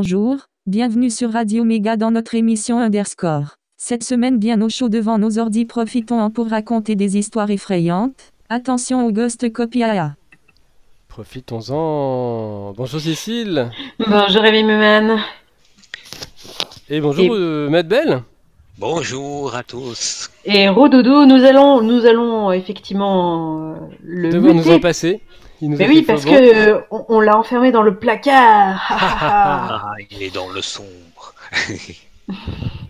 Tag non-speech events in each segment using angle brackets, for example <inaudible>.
Bonjour, bienvenue sur Radio Méga dans notre émission Underscore. Cette semaine bien au chaud devant nos ordis profitons-en pour raconter des histoires effrayantes. Attention au ghost copia. Profitons-en. Bonjour Cécile. Bonjour Rémi Muman. Et bonjour Et- euh, Maître Belle. Bonjour à tous. Et Rodoudou, nous allons, nous allons effectivement euh, le Devoir nous en passer. Il nous a Mais oui, parce que euh, on, on l'a enfermé dans le placard. <laughs> Ah, il est dans le sombre. <laughs>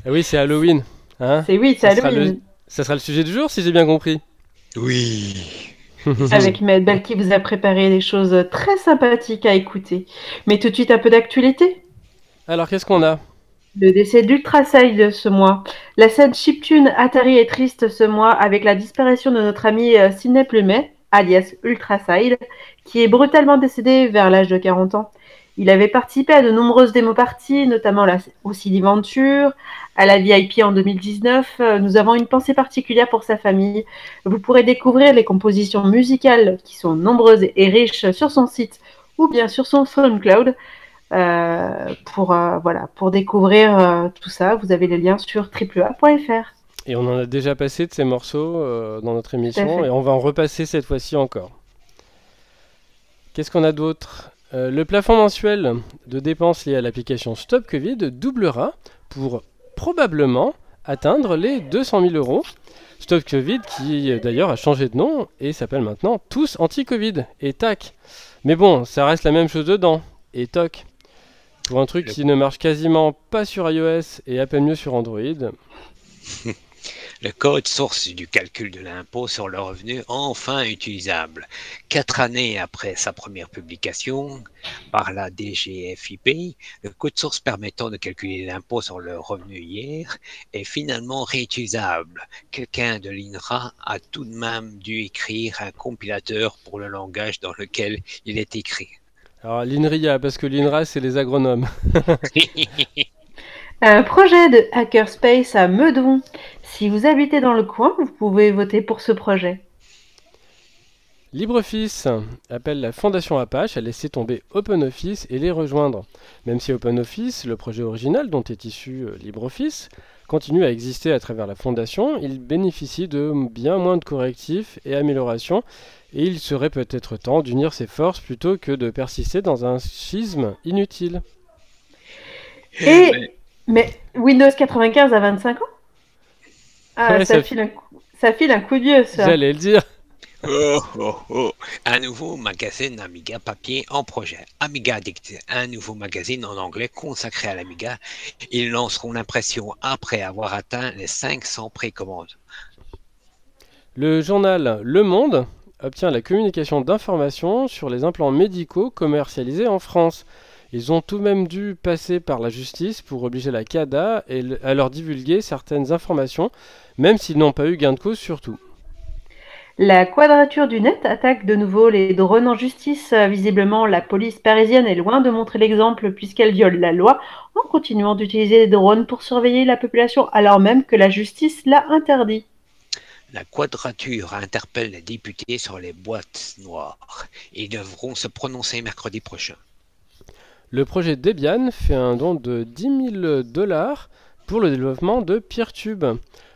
Ah oui, c'est Halloween. Hein c'est oui, c'est sera Halloween. le- Ça sera le sujet du jour si j'ai bien compris. oui. <laughs> Avec Maître Belle qui vous a préparé des choses très sympathiques à écouter. Mais tout de suite un peu d'actualité. Alors qu'est-ce qu'on a? Le décès d'Ultrasail ce mois. La scène chiptune Atari est triste ce mois avec la disparition de notre ami euh, Sidney Plumet, alias Ultrasail, qui est brutalement décédé vers l'âge de 40 ans. Il avait participé à de nombreuses démo-parties, notamment la, au CD Venture, à la VIP en 2019. Euh, Nous avons une pensée particulière pour sa famille. Vous pourrez découvrir les compositions musicales qui sont nombreuses et riches sur son site ou bien sur son SoundCloud. Euh, pour, euh, voilà, pour découvrir euh, tout ça, vous avez les liens sur triplea.fr. Et on en a déjà passé de ces morceaux euh, dans notre émission et on va en repasser cette fois-ci encore. Qu'est-ce qu'on a d'autre? Euh, Le plafond mensuel de dépenses liées à l'application Stop Covid doublera pour probablement atteindre les 200 000 euros. Stop Covid qui euh, d'ailleurs a changé de nom et s'appelle maintenant Tous Anti-Covid et tac. Mais bon, ça reste la même chose dedans et toc. Pour un truc qui ne marche quasiment pas sur iOS et à peine mieux sur Android, <laughs> Le code source du calcul de l'impôt sur le revenu enfin utilisable. Quatre années après sa première publication par la DGFIP, le code source permettant de calculer l'impôt sur le revenu hier est finalement réutilisable. Quelqu'un de l'INRA a tout de même dû écrire un compilateur pour le langage dans lequel il est écrit. Alors l'INRIA, parce que l'INRA c'est les agronomes. <laughs> Un projet de Hackerspace à Meudon. Si vous habitez dans le coin, vous pouvez voter pour ce projet. LibreOffice appelle la fondation Apache à laisser tomber OpenOffice et les rejoindre. Même si OpenOffice, le projet original dont est issu euh, LibreOffice, continue à exister à travers la fondation, il bénéficie de bien moins de correctifs et améliorations et il serait peut-être temps d'unir ses forces plutôt que de persister dans un schisme inutile. Et, mais Windows 95 à 25 ans? Ah, Ouais, ça, ça- file un coup, ça file un coup de vieux, ça. J'allais le dire. Oh, oh, oh. Un nouveau magazine Amiga papier en projet. Amiga Addict, un nouveau magazine en anglais consacré à l'Amiga. Ils lanceront l'impression après avoir atteint les 500 précommandes. Le journal Le Monde obtient la communication d'informations sur les implants médicaux commercialisés en France. Ils ont tout de même dû passer par la justice pour obliger la CADA à leur divulguer certaines informations, même s'ils n'ont pas eu gain de cause surtout. La quadrature du net attaque de nouveau les drones en justice. Visiblement, la police parisienne est loin de montrer l'exemple puisqu'elle viole la loi en continuant d'utiliser des drones pour surveiller la population alors même que la justice l'a interdit. La quadrature interpelle les députés sur les boîtes noires. Ils devront se prononcer mercredi prochain. Le projet Debian fait un don de 10 000 dollars pour le développement de Peertube.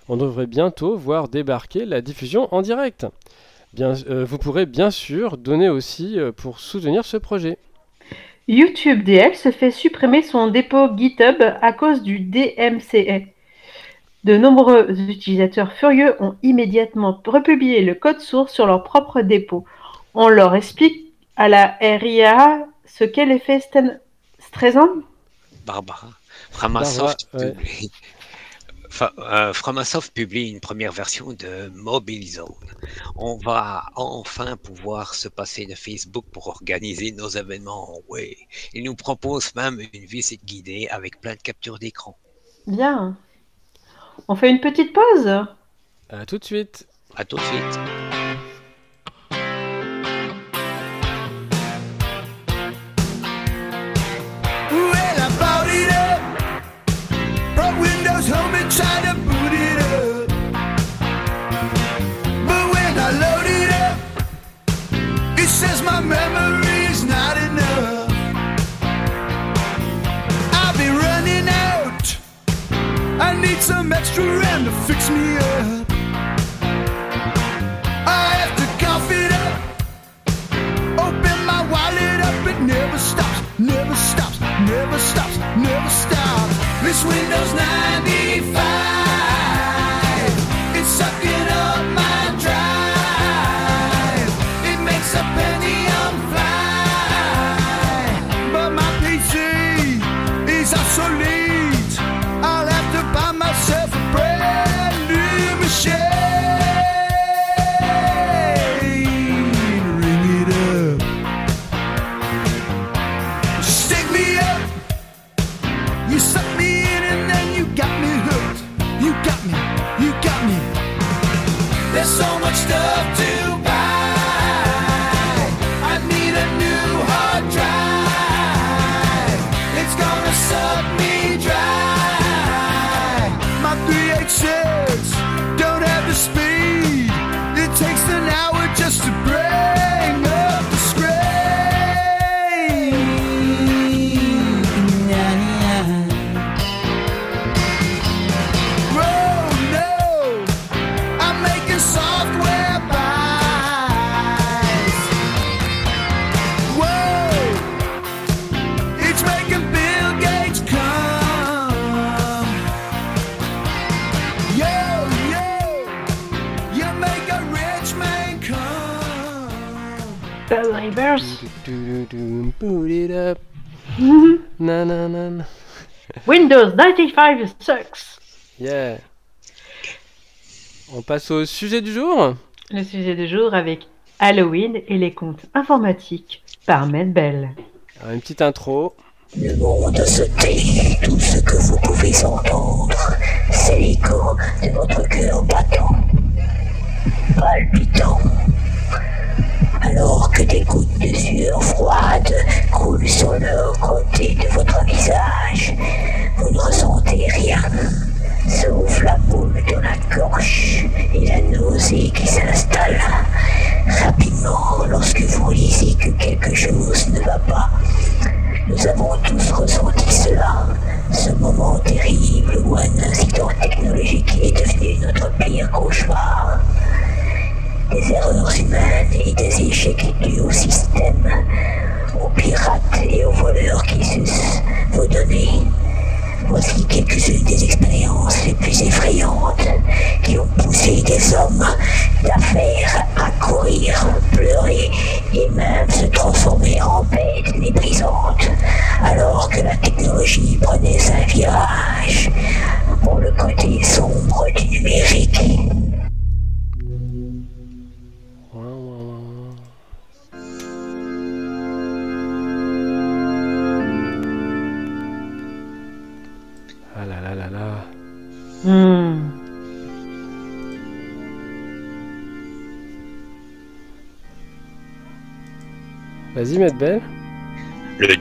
On devrait bientôt voir débarquer la diffusion en direct. Bien, euh, vous pourrez bien sûr donner aussi euh, pour soutenir ce projet. YouTube DL se fait supprimer son dépôt GitHub à cause du DMCA. De nombreux utilisateurs furieux ont immédiatement republié le code source sur leur propre dépôt. On leur explique à la RIA ce qu'est l'effet Sten- Streisand? Barbara. Framasoft, Barbara, ouais. Euh, Framasoft publie une première version de Mobile Zone. On va enfin pouvoir se passer de Facebook pour organiser nos événements. Oui, il nous propose même une visite guidée avec plein de captures d'écran. Bien. On fait une petite pause? A tout de suite. À tout de suite. not enough. I'll be running out. I need some extra RAM to fix me up. I have to cough it up. Open my wallet up, it never stops, never stops, never stops, never stops. This Windows 95. Windows 95 sucks. Yeah. On passe au sujet du jour. Le sujet du jour avec Halloween et les comptes informatiques par Med Bell. Alors, une petite intro. Le monde se tait, tout ce que vous pouvez entendre, c'est l'écho de votre cœur battant, palpitant. Alors que des gouttes de sueur froide coulent sur le côté de votre visage, ne ressentez rien, sauf la boule dans la gorge et la nausée qui s'installe. Rapidement, lorsque vous réalisez que quelque chose ne va pas, nous avons tous ressenti cela, ce moment terrible où un incident technologique est devenu notre pire cauchemar. Des erreurs humaines et des échecs dus au système, aux pirates et aux voleurs qui sucent vos données. Voici quelques-unes des expériences les plus effrayantes qui ont poussé des hommes d'affaires à courir,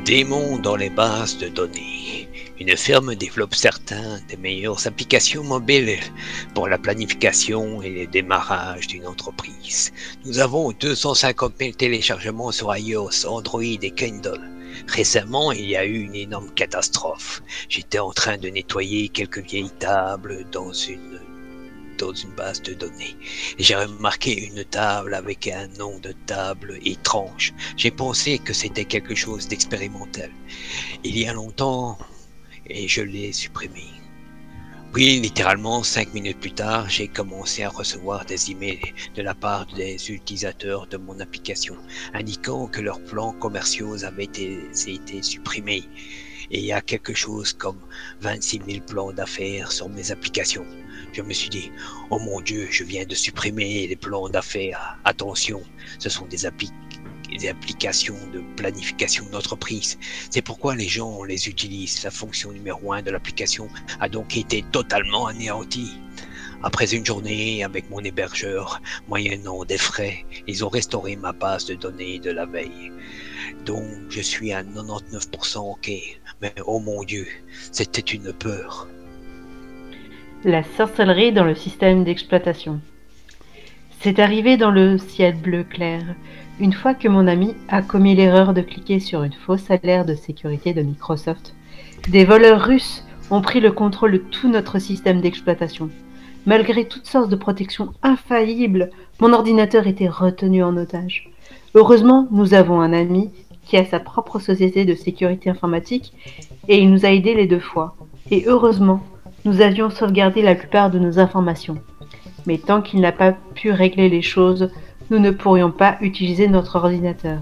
démon dans les bases de données. Une firme développe certains des meilleures applications mobiles pour la planification et le démarrage d'une entreprise. Nous avons 250 000 téléchargements sur iOS, Android et Kindle. Récemment, il y a eu une énorme catastrophe. J'étais en train de nettoyer quelques vieilles tables dans une dans une base de données. J'ai remarqué une table avec un nom de table étrange. J'ai pensé que c'était quelque chose d'expérimental. Il y a longtemps, et je l'ai supprimé. Puis, littéralement, cinq minutes plus tard, j'ai commencé à recevoir des emails de la part des utilisateurs de mon application, indiquant que leurs plans commerciaux avaient été, été supprimés. Et il y a quelque chose comme 26 000 plans d'affaires sur mes applications. Je me suis dit, oh mon Dieu, je viens de supprimer les plans d'affaires. Attention, ce sont des, appli- des applications de planification d'entreprise. C'est pourquoi les gens les utilisent. La fonction numéro un de l'application a donc été totalement anéantie. Après une journée avec mon hébergeur, moyennant des frais, ils ont restauré ma base de données de la veille. Donc je suis à 99% ok. Mais oh mon Dieu, c'était une peur. La sorcellerie dans le système d'exploitation. C'est arrivé dans le ciel bleu clair, une fois que mon ami a commis l'erreur de cliquer sur une fausse alerte de sécurité de Microsoft. Des voleurs russes ont pris le contrôle de tout notre système d'exploitation. Malgré toutes sortes de protections infaillibles, mon ordinateur était retenu en otage. Heureusement, nous avons un ami qui a sa propre société de sécurité informatique et il nous a aidés les deux fois. Et heureusement, nous avions sauvegardé la plupart de nos informations. Mais tant qu'il n'a pas pu régler les choses, nous ne pourrions pas utiliser notre ordinateur.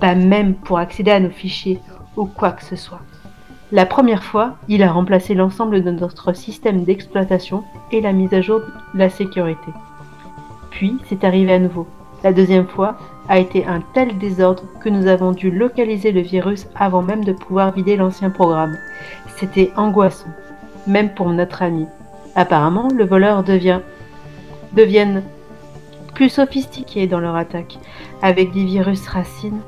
Pas même pour accéder à nos fichiers ou quoi que ce soit. La première fois, il a remplacé l'ensemble de notre système d'exploitation et la mise à jour de la sécurité. Puis, c'est arrivé à nouveau. La deuxième fois a été un tel désordre que nous avons dû localiser le virus avant même de pouvoir vider l'ancien programme. C'était angoissant, même pour notre ami. Apparemment, le voleur devient deviennent plus sophistiqués dans leur attaque, avec des virus racines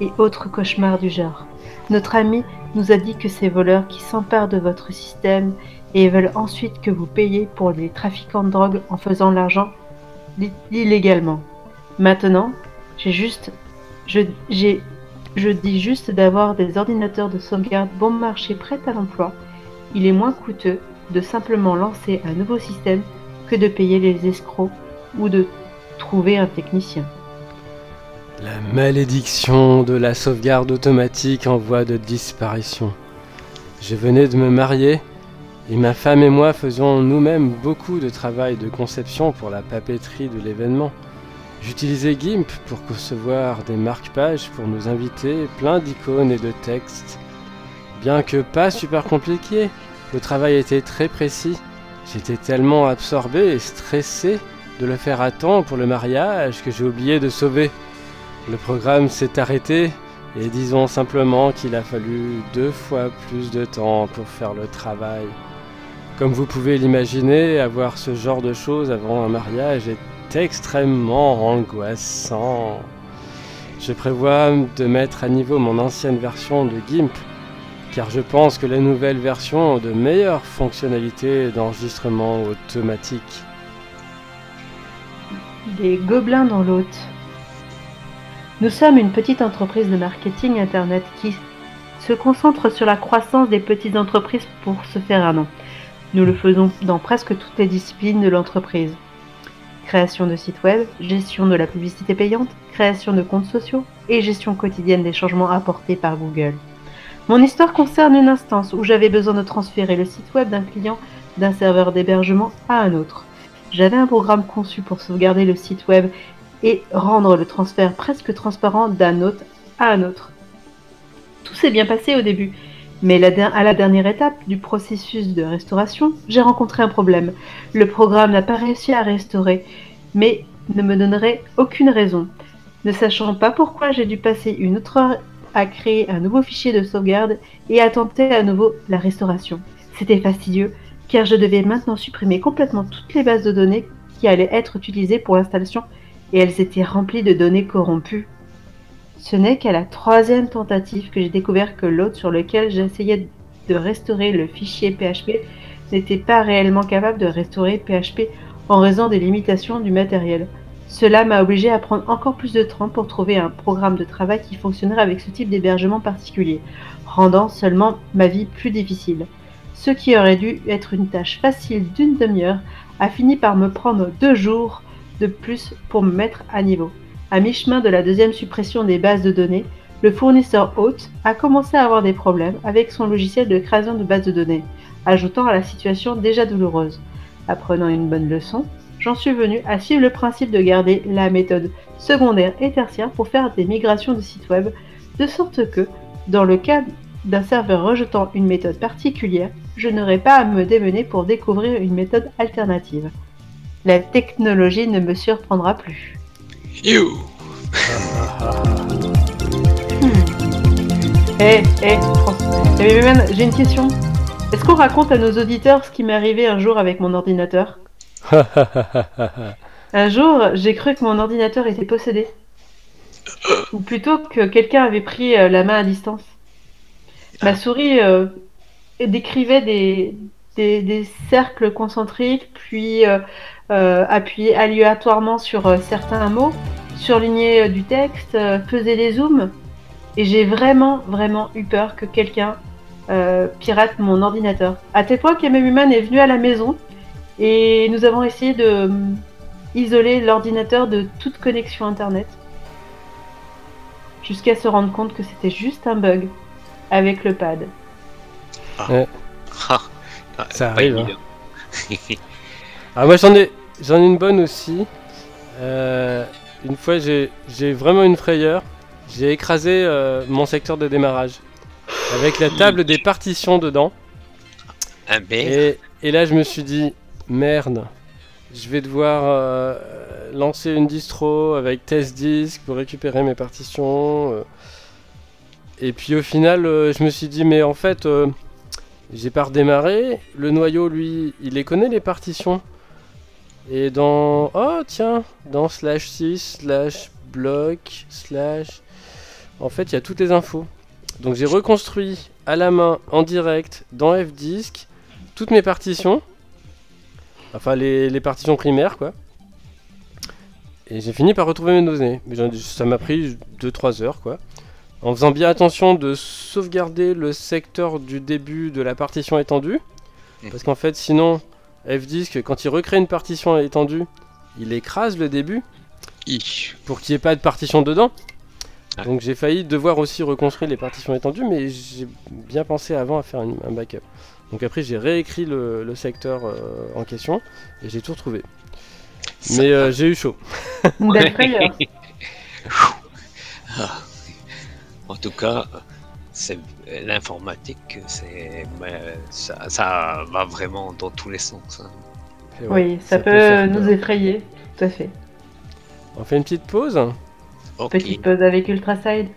et autres cauchemars du genre. Notre ami nous a dit que ces voleurs qui s'emparent de votre système et veulent ensuite que vous payiez pour les trafiquants de drogue en faisant l'argent illégalement. Maintenant, j'ai juste, je dis juste d'avoir des ordinateurs de sauvegarde bon marché prêts à l'emploi. Il est moins coûteux de simplement lancer un nouveau système que de payer les escrocs ou de trouver un technicien. La malédiction de la sauvegarde automatique en voie de disparition. Je venais de me marier et ma femme et moi faisions nous-mêmes beaucoup de travail de conception pour la papeterie de l'événement. J'utilisais GIMP pour concevoir des marque-pages pour nous inviter, plein d'icônes et de textes. Bien que pas super compliqué, le travail était très précis. J'étais tellement absorbé et stressé de le faire à temps pour le mariage que j'ai oublié de sauver. Le programme s'est arrêté et disons simplement qu'il a fallu deux fois plus de temps pour faire le travail. Comme vous pouvez l'imaginer, avoir ce genre de choses avant un mariage est extrêmement angoissant. Je prévois de mettre à niveau mon ancienne version de GIMP, car je pense que les nouvelles versions ont de meilleures fonctionnalités d'enregistrement automatique. Les gobelins dans l'hôte. Nous sommes une petite entreprise de marketing Internet qui se concentre sur la croissance des petites entreprises pour se faire un nom. Nous le faisons dans presque toutes les disciplines de l'entreprise. Création de sites web, gestion de la publicité payante, création de comptes sociaux et gestion quotidienne des changements apportés par Google. Mon histoire concerne une instance où j'avais besoin de transférer le site web d'un client d'un serveur d'hébergement à un autre. J'avais un programme conçu pour sauvegarder le site web et rendre le transfert presque transparent d'un hôte à un autre. Tout s'est bien passé au début, mais à la dernière étape du processus de restauration, j'ai rencontré un problème. Le programme n'a pas réussi à restaurer, mais ne me donnerait aucune raison. Ne sachant pas pourquoi, j'ai dû passer une autre à créer un nouveau fichier de sauvegarde et à tenter à nouveau la restauration. C'était fastidieux, car je devais maintenant supprimer complètement toutes les bases de données qui allaient être utilisées pour l'installation et elles étaient remplies de données corrompues. Ce n'est qu'à la troisième tentative que j'ai découvert que l'hôte sur lequel j'essayais de restaurer le fichier PHP n'était pas réellement capable de restaurer PHP en raison des limitations du matériel. Cela m'a obligé à prendre encore plus de temps pour trouver un programme de travail qui fonctionnerait avec ce type d'hébergement particulier, rendant seulement ma vie plus difficile. Ce qui aurait dû être une tâche facile d'une demi-heure a fini par me prendre deux jours de plus pour me mettre à niveau. À mi-chemin de la deuxième suppression des bases de données, le fournisseur hôte a commencé à avoir des problèmes avec son logiciel de création de bases de données, ajoutant à la situation déjà douloureuse. Apprenant une bonne leçon, j'en suis venu à suivre le principe de garder la méthode secondaire et tertiaire pour faire des migrations de sites web, de sorte que, dans le cas d'un serveur rejetant une méthode particulière, je n'aurai pas à me démener pour découvrir une méthode alternative. La technologie ne me surprendra plus. You Eh, eh, François. Eh, mais man, j'ai une question. Est-ce qu'on raconte à nos auditeurs ce qui m'est arrivé un jour avec mon ordinateur? <laughs> Un jour, j'ai cru que mon ordinateur était possédé. Ou plutôt que quelqu'un avait pris euh, la main à distance. Ma souris euh, décrivait des, des, cercles concentriques, puis euh, appuyait aléatoirement sur certains mots, surlignait du texte, faisait des zooms. Et j'ai vraiment, vraiment eu peur que quelqu'un pirate mon ordinateur. À tel point qu'Emma Human est venu à la maison Et nous avons essayé de euh, isoler l'ordinateur de toute connexion Internet. Jusqu'à se rendre compte que c'était juste un bug avec le pad. Ah, Ça pas arrive, hein. <laughs> Ah, moi j'en ai, j'en ai une bonne aussi. Euh, une fois, j'ai j'ai vraiment une frayeur. J'ai écrasé euh, mon secteur de démarrage avec la table des partitions dedans. Un B. Et, et là, je me suis dit, merde, je vais devoir euh, lancer une distro avec test disk pour récupérer mes partitions. euh. Et puis au final, euh, je me suis dit, mais en fait, j'ai pas redémarré. Le noyau, lui, il les connaît les partitions. Et dans. Oh, tiens, dans slash 6, slash bloc, slash. En fait, il y a toutes les infos. Donc j'ai reconstruit à la main, en direct, dans Fdisk, toutes mes partitions. Enfin, les, les partitions primaires, quoi. Et j'ai fini par retrouver mes données. Mais ça m'a pris 2-3 heures, quoi. En faisant bien attention de sauvegarder le secteur du début de la partition étendue. Parce qu'en fait, sinon, Fdisk, quand il recrée une partition étendue, il écrase le début pour qu'il n'y ait pas de partition dedans. Ah. Donc j'ai failli devoir aussi reconstruire les partitions étendues, mais j'ai bien pensé avant à faire un backup. Donc après j'ai réécrit le, le secteur euh, en question et j'ai tout retrouvé. Ça Mais euh, j'ai eu chaud. Une belle frayeur. <laughs> En tout cas, c'est l'informatique, c'est mais ça, ça va vraiment dans tous les sens. hein. Ouais, Oui, ça, peut, nous effrayer. Tout à fait. On fait une petite pause Ok. Petite pause avec Ultraside.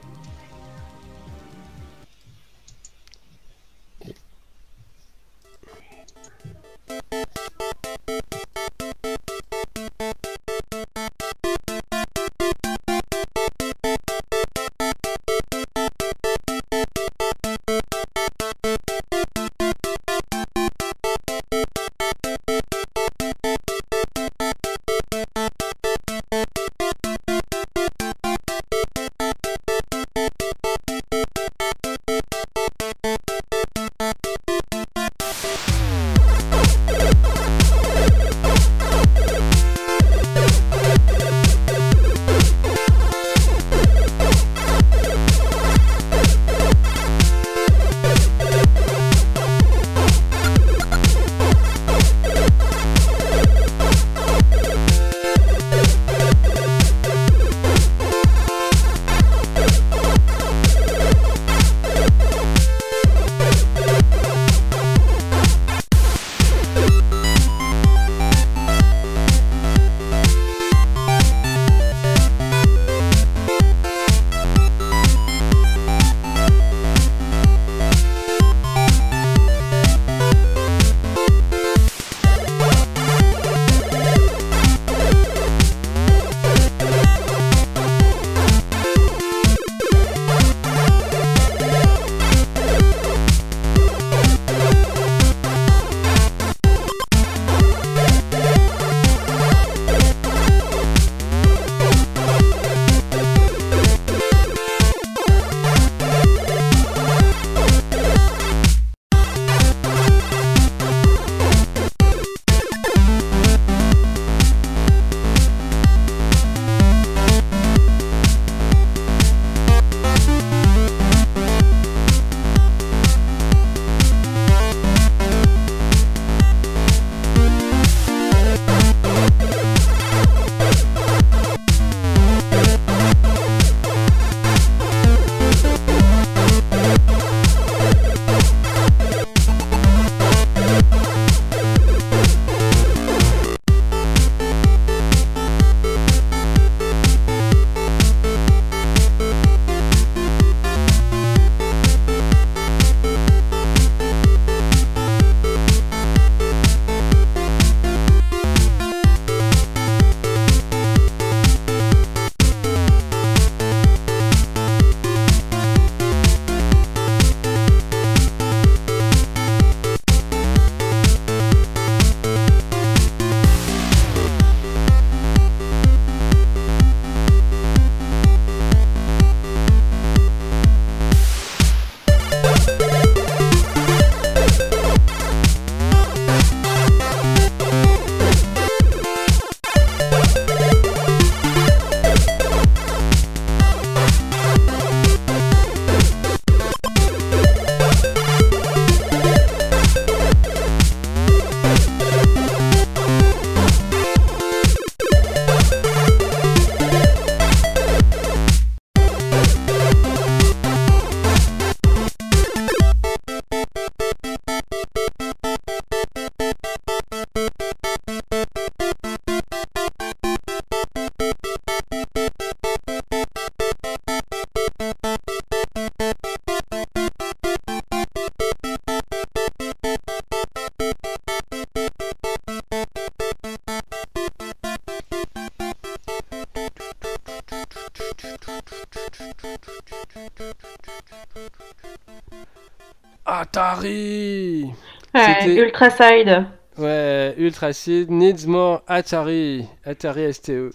Atari Ouais, C'était- Ultra Side. Ouais, Ultra Seed needs more Atari. Atari STE.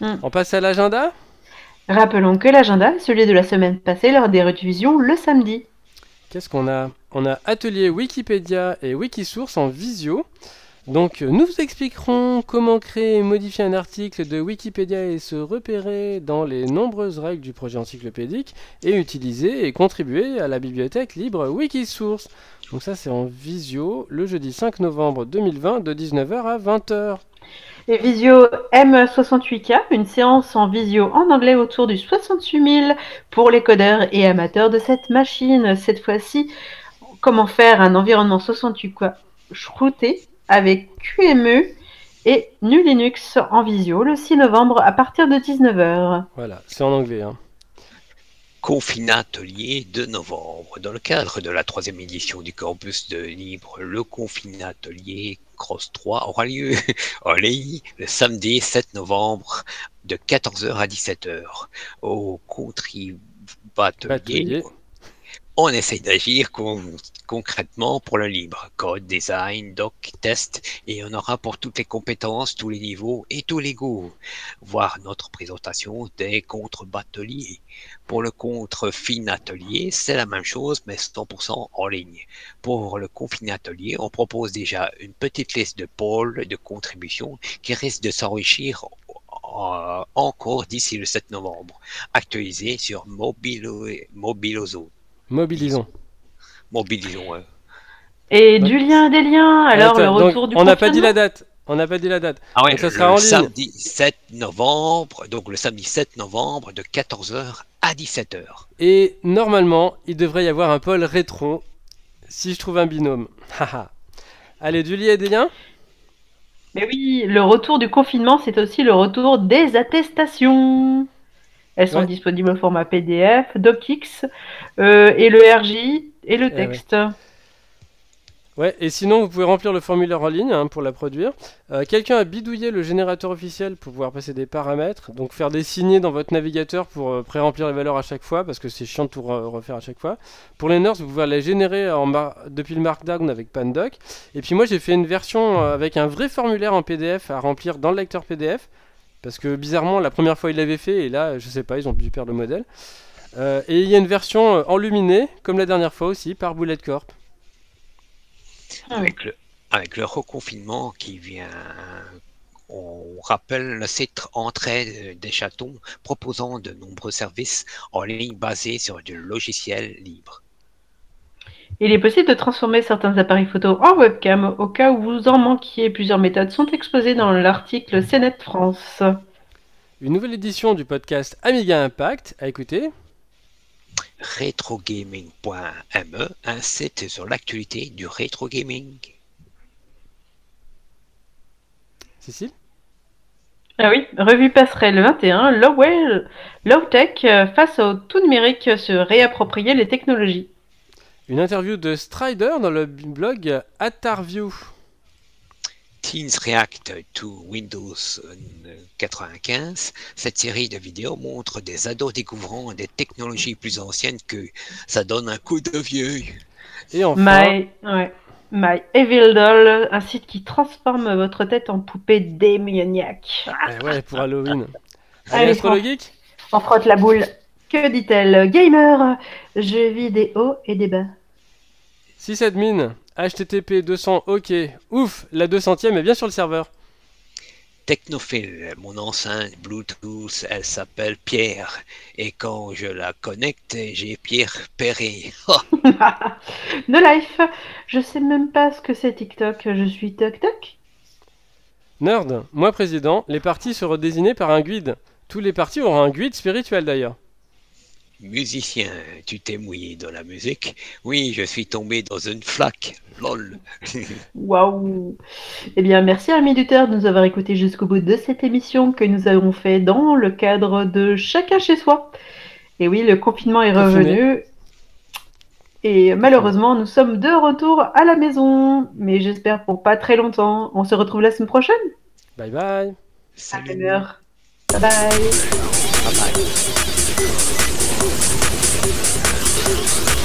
Hmm. On passe à l'agenda? Rappelons que l'agenda est celui de la semaine passée lors des rediffusions le samedi. Qu'est-ce qu'on a? On a atelier Wikipédia et Wikisource en visio. Donc euh, nous vous expliquerons comment créer et modifier un article de Wikipédia et se repérer dans les nombreuses règles du projet encyclopédique et utiliser et contribuer à la bibliothèque libre Wikisource. Donc ça c'est en visio le jeudi 5 novembre 2020 de 19h à 20h. Et Visio M68K, une séance en visio en anglais autour du 68 000 pour les codeurs et amateurs de cette machine. Cette fois-ci, comment faire un environnement 68K shrouté avec QME et Nu Linux en visio le 6 novembre à partir de 19h. Voilà, c'est en anglais. hein. Confinat Atelier de novembre. Dans le cadre de la troisième édition du campus de Libre, le Confinat Atelier Cross 3 aura lieu <laughs> en ligne le samedi 7 novembre de 14h à 17h. Au contribuatelier, Batelier. On essaye d'agir con- concrètement pour le libre. Code, design, doc, test, et on aura pour toutes les compétences, tous les niveaux et tous les goûts. Voir notre présentation des contre-bateliers. Pour le contre-fin atelier, c'est la même chose, mais 100% en ligne. Pour le confiné atelier, on propose déjà une petite liste de pôles de contribution qui risque de s'enrichir encore d'ici le 7 novembre, actualisé sur Mobilo. Mobilisons. Mobilisons. hein. Et du lien des liens, alors le Attends, donc, retour du on n'a pas dit la date. On n'a pas dit la date. Ah ouais, Donc ça le sera en ligne. samedi 7 novembre, donc le samedi 7 novembre de 14h à 17h. Et normalement, il devrait y avoir un pôle rétro si je trouve un binôme. <laughs> Haha. Allez, du lit et des liens Mais oui, le retour du confinement, c'est aussi le retour des attestations. Elles sont Ouais. disponibles au format PDF, DocX, euh, et le RJ, et le Eh ouais. texte. Ouais, et sinon, vous pouvez remplir le formulaire en ligne hein, pour la produire. Euh, Quelqu'un a bidouillé le générateur officiel pour pouvoir passer des paramètres, donc faire des signés dans votre navigateur pour euh, pré-remplir les valeurs à chaque fois, parce que c'est chiant de tout re- refaire à chaque fois. Pour les nurses, vous pouvez les générer en depuis le Markdown avec Pandoc. Et puis moi, j'ai fait une version euh, avec un vrai formulaire en PDF à remplir dans le lecteur PDF, parce que bizarrement, la première fois, ils l'avaient fait, et là, je sais pas, ils ont dû perdre le modèle. Euh, et il y a une version euh, enluminée, comme la dernière fois aussi, par Bullet Corp. Ah. Avec le, avec le reconfinement qui vient, on rappelle le site Entrée des Chatons proposant de nombreux services en ligne basés sur du logiciel libre. Il est possible de transformer certains appareils photo en webcam au cas où vous en manquiez. Plusieurs méthodes sont exposées dans l'article CNET France. Une nouvelle édition du podcast Amiga Impact à écouter. retrogaming.me, un site sur l'actualité du rétro gaming. Cécile? Ah oui, revue passerelle 21, Low, low Tech euh, face au tout numérique se réapproprier les technologies. Une interview de Strider dans le blog Attarview. Teens React to Windows euh, 95. Cette série de vidéos montre des ados découvrant des technologies plus anciennes que ça donne un coup de vieux. Et enfin, My, ouais, My Evil Doll, un site qui transforme votre tête en poupée démoniaque. eh ouais, pour Halloween. Allez, Allez, Astro le Geek On frotte la boule. Que dit-elle? Gamer, jeux vidéo et débat. 6 admin, HTTP 200, ok. Ouf, la 200ème est bien sur le serveur. Technophile, mon enceinte Bluetooth, elle s'appelle Pierre. Et quand je la connecte, j'ai Pierre Perret. <laughs> No <laughs> Life, je sais même pas ce que c'est TikTok, je suis Toc Toc. Nerd, moi président, les parties seront désignées par un guide. Tous les parties auront un guide spirituel d'ailleurs. Musicien, tu t'es mouillé dans la musique Oui, je suis tombé dans une flaque. Lol. <laughs> Waouh Eh bien, merci à Minuteur de nous avoir écoutés jusqu'au bout de cette émission que nous avons fait dans le cadre de Chacun chez soi. Et oui, le confinement est revenu. Et malheureusement, nous sommes de retour à la maison. Mais j'espère pour pas très longtemps. On se retrouve la semaine prochaine. Bye bye. À Salut. heure. Bye bye Bye bye. Thank you.